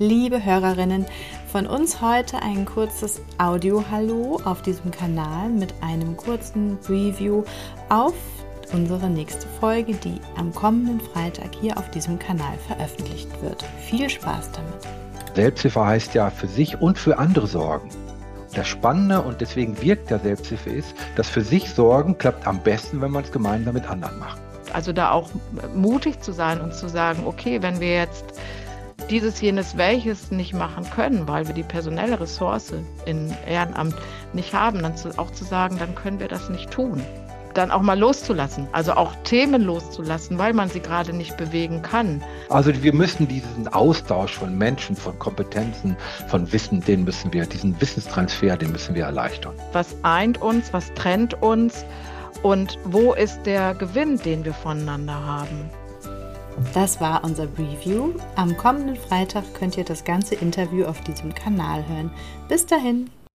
Liebe Hörerinnen, von uns heute ein kurzes Audio-Hallo auf diesem Kanal mit einem kurzen Review auf unsere nächste Folge, die am kommenden Freitag hier auf diesem Kanal veröffentlicht wird. Viel Spaß damit. Selbsthilfe heißt ja für sich und für andere sorgen. Das Spannende und deswegen wirkt der Selbsthilfe ist, dass für sich sorgen klappt am besten, wenn man es gemeinsam mit anderen macht. Also da auch mutig zu sein und zu sagen, okay, wenn wir jetzt dieses, jenes, welches nicht machen können, weil wir die personelle Ressource in Ehrenamt nicht haben, dann zu, auch zu sagen, dann können wir das nicht tun. Dann auch mal loszulassen, also auch Themen loszulassen, weil man sie gerade nicht bewegen kann. Also wir müssen diesen Austausch von Menschen, von Kompetenzen, von Wissen, den müssen wir, diesen Wissenstransfer, den müssen wir erleichtern. Was eint uns, was trennt uns und wo ist der Gewinn, den wir voneinander haben? Das war unser Review. Am kommenden Freitag könnt ihr das ganze Interview auf diesem Kanal hören. Bis dahin.